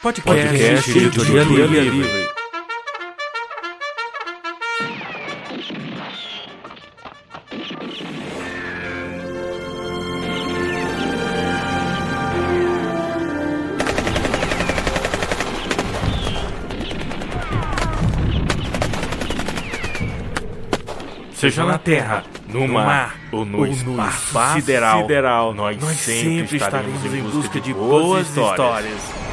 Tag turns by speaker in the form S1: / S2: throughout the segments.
S1: Podcast, Podcast Editoria, Editoria Livre. Livre. Seja na terra, no, no mar, mar ou no, ou espaço, no espaço sideral, sideral, nós, nós sempre estaremos em busca de boas histórias. histórias.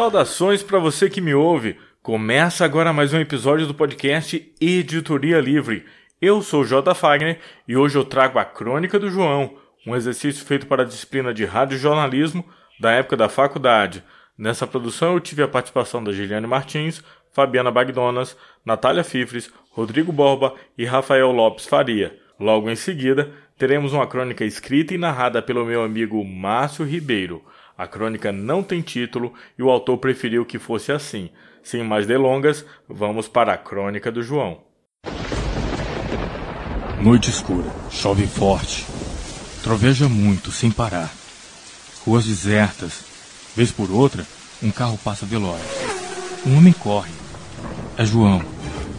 S1: Saudações para você que me ouve. Começa agora mais um episódio do podcast Editoria Livre. Eu sou J. Fagner e hoje eu trago a Crônica do João, um exercício feito para a disciplina de radiojornalismo da época da faculdade. Nessa produção eu tive a participação da Giliane Martins, Fabiana Bagdonas, Natália Fifres, Rodrigo Borba e Rafael Lopes Faria. Logo em seguida, teremos uma crônica escrita e narrada pelo meu amigo Márcio Ribeiro. A crônica não tem título e o autor preferiu que fosse assim. Sem mais delongas, vamos para a crônica do João.
S2: Noite escura, chove forte, troveja muito, sem parar. Ruas desertas, vez por outra, um carro passa veloz. Um homem corre. É João.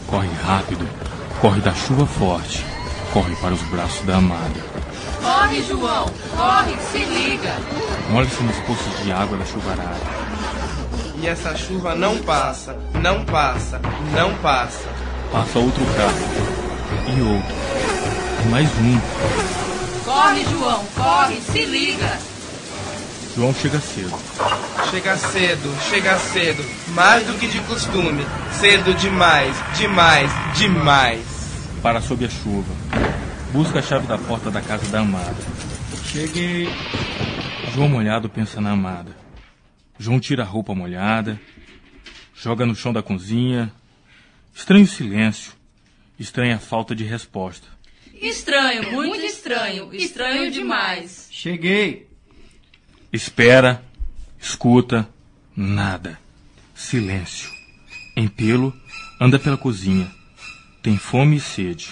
S2: Corre rápido, corre da chuva forte, corre para os braços da amada.
S3: Corre, João! Corre, se liga!
S2: Molhe-se nos poços de água da chuvarada.
S4: E essa chuva não passa, não passa, não passa.
S2: Passa outro carro. E outro. E mais um.
S3: Corre, João, corre, se liga!
S2: João chega cedo.
S4: Chega cedo, chega cedo, mais do que de costume. Cedo demais, demais, demais.
S2: Para sob a chuva. Busca a chave da porta da casa da amada.
S4: Cheguei.
S2: João molhado pensa na amada. João tira a roupa molhada, joga no chão da cozinha. Estranho silêncio. Estranha falta de resposta.
S3: Estranho, muito estranho. Estranho demais.
S4: Cheguei.
S2: Espera, escuta, nada. Silêncio. Em pelo, anda pela cozinha. Tem fome e sede.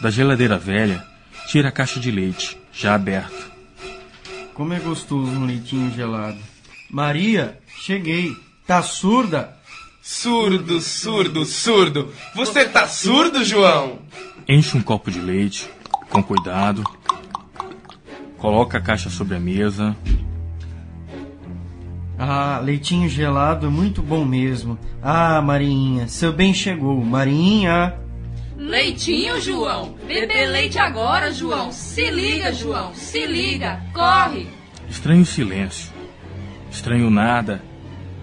S2: Da geladeira velha, tira a caixa de leite, já aberta.
S5: Como é gostoso um leitinho gelado. Maria, cheguei. Tá surda?
S4: Surdo, surdo, surdo. Você tá surdo, João?
S2: Enche um copo de leite, com cuidado. Coloca a caixa sobre a mesa.
S5: Ah, leitinho gelado é muito bom mesmo. Ah, Marinha, seu bem chegou. Marinha.
S3: Leitinho, João. Bebê leite agora, João. Se liga, João. Se liga. Corre.
S2: Estranho silêncio. Estranho nada.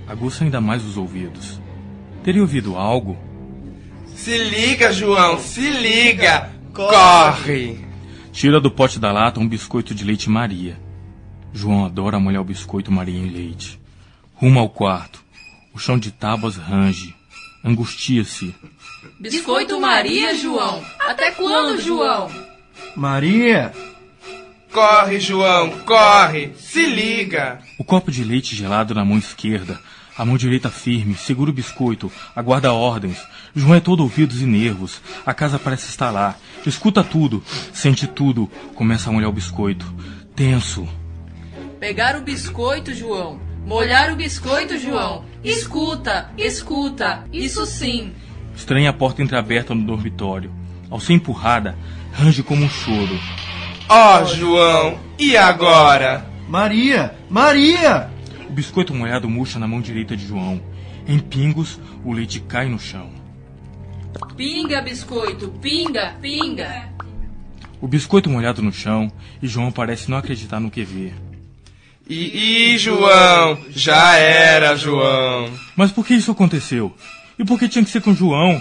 S2: Aguça ainda mais os ouvidos. Teria ouvido algo?
S4: Se liga, João. Se liga. Corre.
S2: Tira do pote da lata um biscoito de leite Maria. João adora molhar o biscoito Maria em leite. Rumo ao quarto. O chão de tábuas range. Angustia-se.
S3: Biscoito Maria, João. Até quando, João?
S5: Maria!
S4: Corre, João, corre! Se liga!
S2: O copo de leite gelado na mão esquerda, a mão direita firme, segura o biscoito, aguarda ordens. João é todo ouvidos e nervos. A casa parece estar lá. Escuta tudo, sente tudo. Começa a molhar o biscoito. Tenso.
S3: Pegar o biscoito, João. Molhar o biscoito, João. Escuta, escuta. Isso sim.
S2: Estranha a porta entreaberta no dormitório. Ao ser empurrada, range como um choro.
S4: Ó, oh, João, e agora?
S5: Maria! Maria!
S2: O biscoito molhado murcha na mão direita de João. Em pingos, o leite cai no chão.
S3: Pinga, biscoito, pinga, pinga.
S2: O biscoito molhado no chão e João parece não acreditar no que vê.
S4: E, e João, já era, João.
S2: Mas por que isso aconteceu? E por que tinha que ser com João?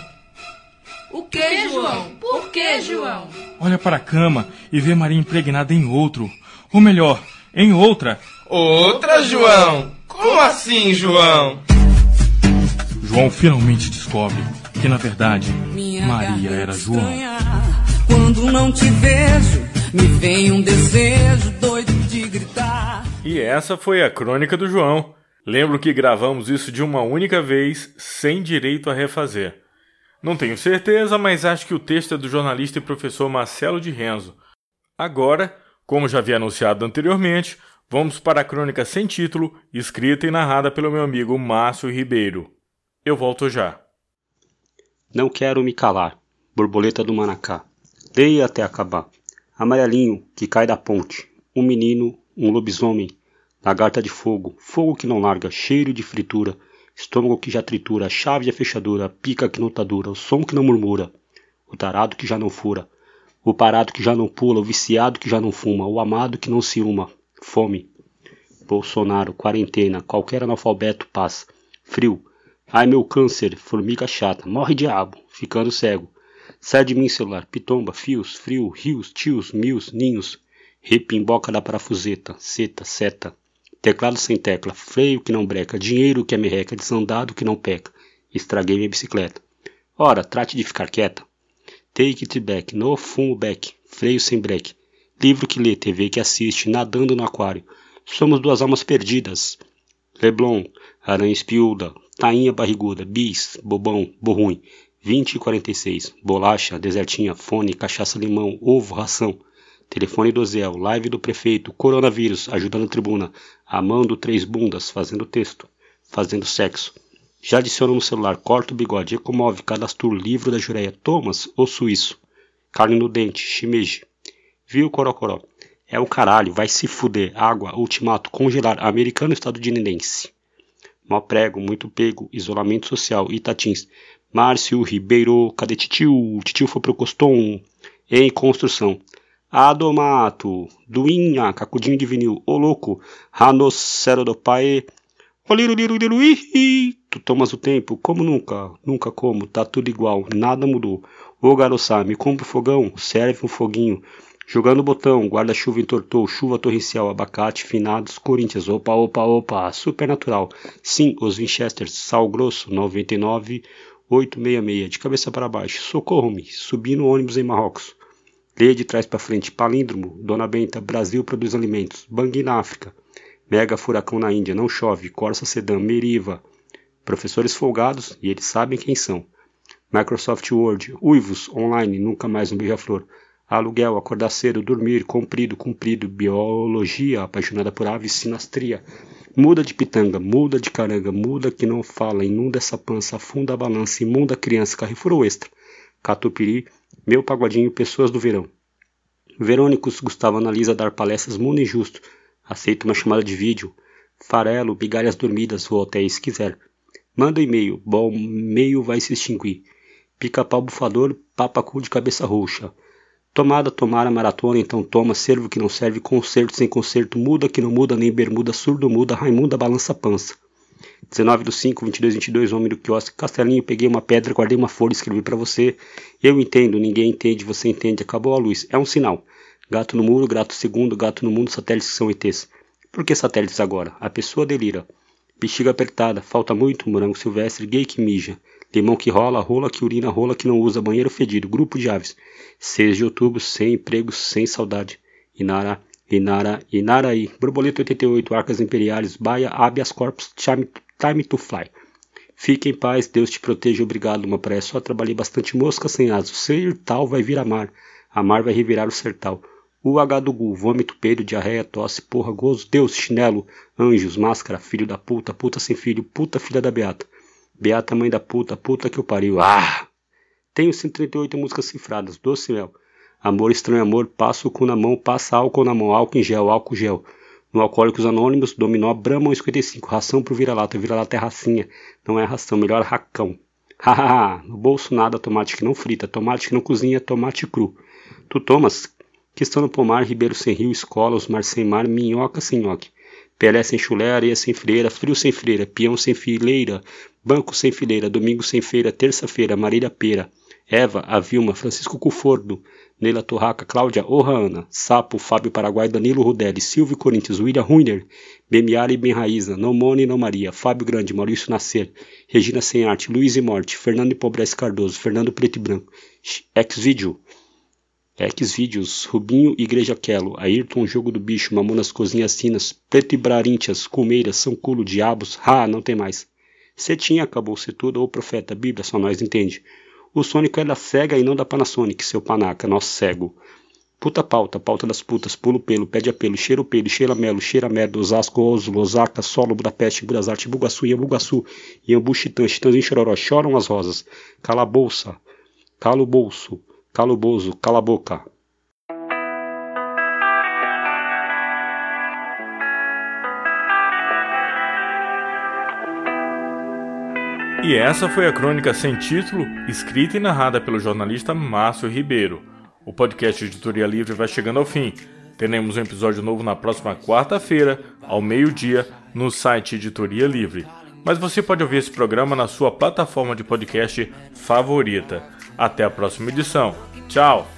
S3: O que, João? Por que, João?
S2: Olha para a cama e vê Maria impregnada em outro. Ou melhor, em outra.
S4: Outra, João? Como assim, João?
S2: João finalmente descobre que, na verdade, Minha Maria era João.
S6: Quando não te vejo, me vem um desejo doido de gritar.
S1: E essa foi a crônica do João. Lembro que gravamos isso de uma única vez, sem direito a refazer. Não tenho certeza, mas acho que o texto é do jornalista e professor Marcelo de Renzo. Agora, como já havia anunciado anteriormente, vamos para a crônica sem título, escrita e narrada pelo meu amigo Márcio Ribeiro. Eu volto já.
S7: Não quero me calar. Borboleta do Manacá. Leia até acabar. Amarelinho que cai da ponte. Um menino, um lobisomem. Lagarta de fogo, fogo que não larga, cheiro de fritura. Estômago que já tritura, chave de fechadura, pica que não tá dura, o som que não murmura. O tarado que já não fura. O parado que já não pula, o viciado que já não fuma, o amado que não se uma. Fome. Bolsonaro, quarentena, qualquer analfabeto passa. Frio. Ai meu câncer, formiga chata, morre diabo, ficando cego. Sai de mim celular, pitomba, fios, frio, rios, tios, mios, ninhos. Repimboca da parafuseta, seta, seta. Teclado sem tecla, freio que não breca, dinheiro que é merreca, desandado que não peca. Estraguei minha bicicleta. Ora, trate de ficar quieta. Take it back, no fumo back, freio sem break. Livro que lê, TV que assiste, nadando no aquário. Somos duas almas perdidas. Leblon, aranha espiúda, tainha barriguda, bis, bobão, borruim, 20 e 46, bolacha, desertinha, fone, cachaça limão, ovo, ração, telefone do Zé, live do prefeito, coronavírus, ajudando tribuna, amando três bundas, fazendo texto, fazendo sexo. Já adiciono no celular, corta o bigode, ecomove, cadastro livro da Jureia, Thomas ou Suíço, carne no dente, shimeji. Viu, Corocoró? É o caralho, vai se fuder. Água, ultimato, congelar, americano estadunidense. Mó prego, muito pego, isolamento social, Itatins. Márcio Ribeiro, cadê titio? Titio foi pro Coston. Em construção. Adomato, Duinha, Cacudinho de vinil, ô louco, Ranocero do pai. Tu tomas o tempo, como nunca, nunca como, tá tudo igual, nada mudou. Ô garoçá, me compra o fogão, serve um foguinho. Jogando botão, guarda-chuva entortou, chuva torrencial, abacate, finados, Corinthians, opa, opa, opa, supernatural. Sim, os Winchesters, sal grosso, 99, 866, de cabeça para baixo, socorro-me, subi no ônibus em Marrocos. Leia de trás para frente, palíndromo, Dona Benta, Brasil produz alimentos, Bangui na África, Mega furacão na Índia, não chove, Corsa Sedan, Meriva. Professores folgados, e eles sabem quem são. Microsoft Word, Uivos, online, nunca mais um beija-flor aluguel, acordar cedo, dormir, comprido, cumprido, biologia, apaixonada por aves, sinastria. Muda de pitanga, muda de caranga, muda que não fala, inunda essa pança, afunda a balança, imunda criança, carrefour extra. Catupiri, meu pagodinho, pessoas do verão. Verônicos, Gustavo analisa dar palestras mundo injusto. Aceita uma chamada de vídeo. Farelo, bigalhas dormidas, vou até se quiser. Manda e-mail, bom, meio vai se extinguir. Pica-pau bufador, papacu de cabeça roxa. Tomada, tomara, maratona, então toma, servo que não serve, concerto sem concerto, muda que não muda, nem bermuda, surdo muda, Raimunda balança pança. 19 do 5, 22, 22, homem do quiosque, castelinho, peguei uma pedra, guardei uma folha, escrevi para você. Eu entendo, ninguém entende, você entende, acabou a luz. É um sinal. Gato no muro, gato segundo, gato no mundo, satélites que são ETs. Por que satélites agora? A pessoa delira. Bexiga apertada, falta muito, morango silvestre, gay que mija. Limão que rola, rola que urina, rola que não usa, banheiro fedido, grupo de aves. 6 de outubro, sem emprego, sem saudade. Inara, Inara, Inaraí, Borboleta 88, Arcas Imperiais, Baia, Habeas Corpus, time, time to Fly. Fique em paz, Deus te proteja, obrigado, uma praia só trabalhei bastante mosca sem asa. O ser tal vai vir a mar, a mar vai revirar o sertal. O H do Gu, vômito, peido, diarreia, tosse, porra, gozo, Deus, chinelo, anjos, máscara, filho da puta, puta sem filho, puta filha da beata. Beata mãe da puta, puta que eu pariu. Ah! Tenho 138 músicas cifradas, doce mel. Amor, estranho amor, passa o cu na mão, passa álcool na mão, álcool em gel, álcool gel. No Alcoólicos Anônimos, Dominó, Brahma 55, ração pro vira-lata, vira-lata é racinha, não é ração, melhor racão. Hahaha, no bolso nada, tomate que não frita, tomate que não cozinha, tomate cru. Tu tomas? Que estão no pomar, Ribeiro sem rio, escola, os mar sem mar, minhoca sem nhoque. Pelé sem chulé, areia sem freira, frio sem freira, peão sem fileira, banco sem fileira, domingo sem feira, terça-feira, Marília Pera. Eva, a Vilma, Francisco Cufordo, Neila Torraca, Cláudia Ohana, Sapo, Fábio Paraguai, Danilo Rudelli, Silvio Corinthians, William Ruiner, Bemiara e Benraiza, Não Mone Não Maria, Fábio Grande, Maurício Nascer, Regina Sem Arte, Luiz e Morte, Fernando Empobrece Cardoso, Fernando Preto e Branco, Ex-Vídeo, Ex-Vídeos, Rubinho Igreja Quelo, Ayrton Jogo do Bicho, Mamonas Cozinhas Sinas, Preto e Brarintias, Colmeiras, São Culo, Diabos, ah, não tem mais. Cetinha, acabou-se tudo, profeta, Bíblia, só nós entende. O Sônico é da SEGA e não da Panasonic, seu panaca, nosso cego. Puta pauta, pauta das putas, pulo pelo, pede apelo, cheiro pelo, cheira melo, cheira merda, Osasco, Oslo, Osaka, Solo, Budapeste, Budazarte, Bugaçu, Iambugaçu, Iambu, Chitã, Chitãzinho, Chororó, choram as rosas, cala a bolsa, cala o bolso, cala o bozo, cala a boca.
S2: E essa foi a crônica sem título, escrita e narrada pelo jornalista Márcio Ribeiro. O podcast Editoria Livre vai chegando ao fim. Teremos um episódio novo na próxima quarta-feira, ao meio-dia, no site Editoria Livre. Mas você pode ouvir esse programa na sua plataforma de podcast favorita. Até a próxima edição. Tchau!